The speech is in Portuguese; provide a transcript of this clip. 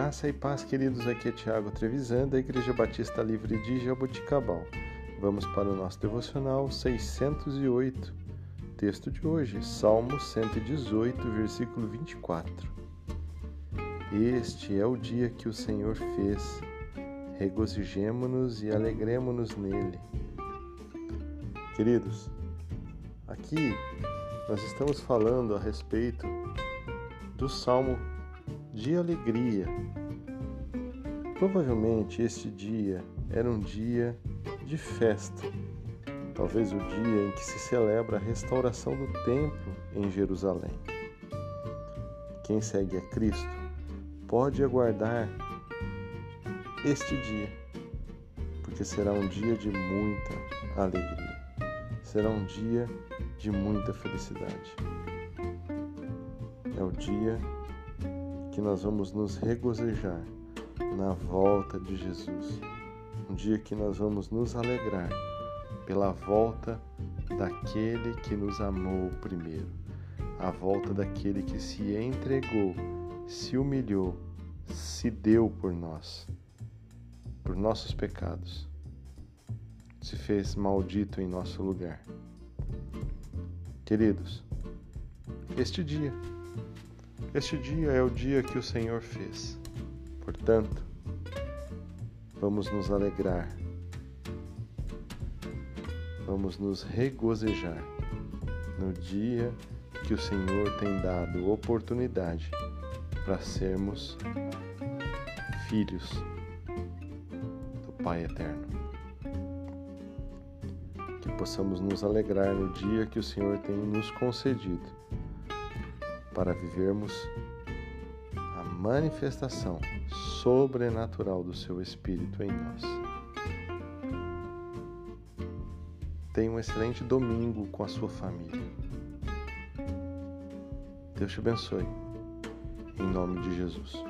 Graça e paz, queridos. Aqui é Tiago Trevisan, da Igreja Batista Livre de Jaboticabal. Vamos para o nosso devocional 608. Texto de hoje, Salmo 118, versículo 24. Este é o dia que o Senhor fez. Regozijemo-nos e alegremo-nos nele. Queridos, aqui nós estamos falando a respeito do Salmo de alegria. Provavelmente este dia era um dia de festa, talvez o dia em que se celebra a restauração do templo em Jerusalém. Quem segue a Cristo pode aguardar este dia, porque será um dia de muita alegria, será um dia de muita felicidade. É o dia que nós vamos nos regozijar na volta de Jesus. Um dia que nós vamos nos alegrar pela volta daquele que nos amou primeiro, a volta daquele que se entregou, se humilhou, se deu por nós, por nossos pecados, se fez maldito em nosso lugar. Queridos, este dia este dia é o dia que o Senhor fez. Portanto, vamos nos alegrar, vamos nos regozijar no dia que o Senhor tem dado oportunidade para sermos filhos do Pai Eterno. Que possamos nos alegrar no dia que o Senhor tem nos concedido para vivermos a manifestação sobrenatural do seu Espírito em nós. Tenha um excelente domingo com a sua família. Deus te abençoe. Em nome de Jesus.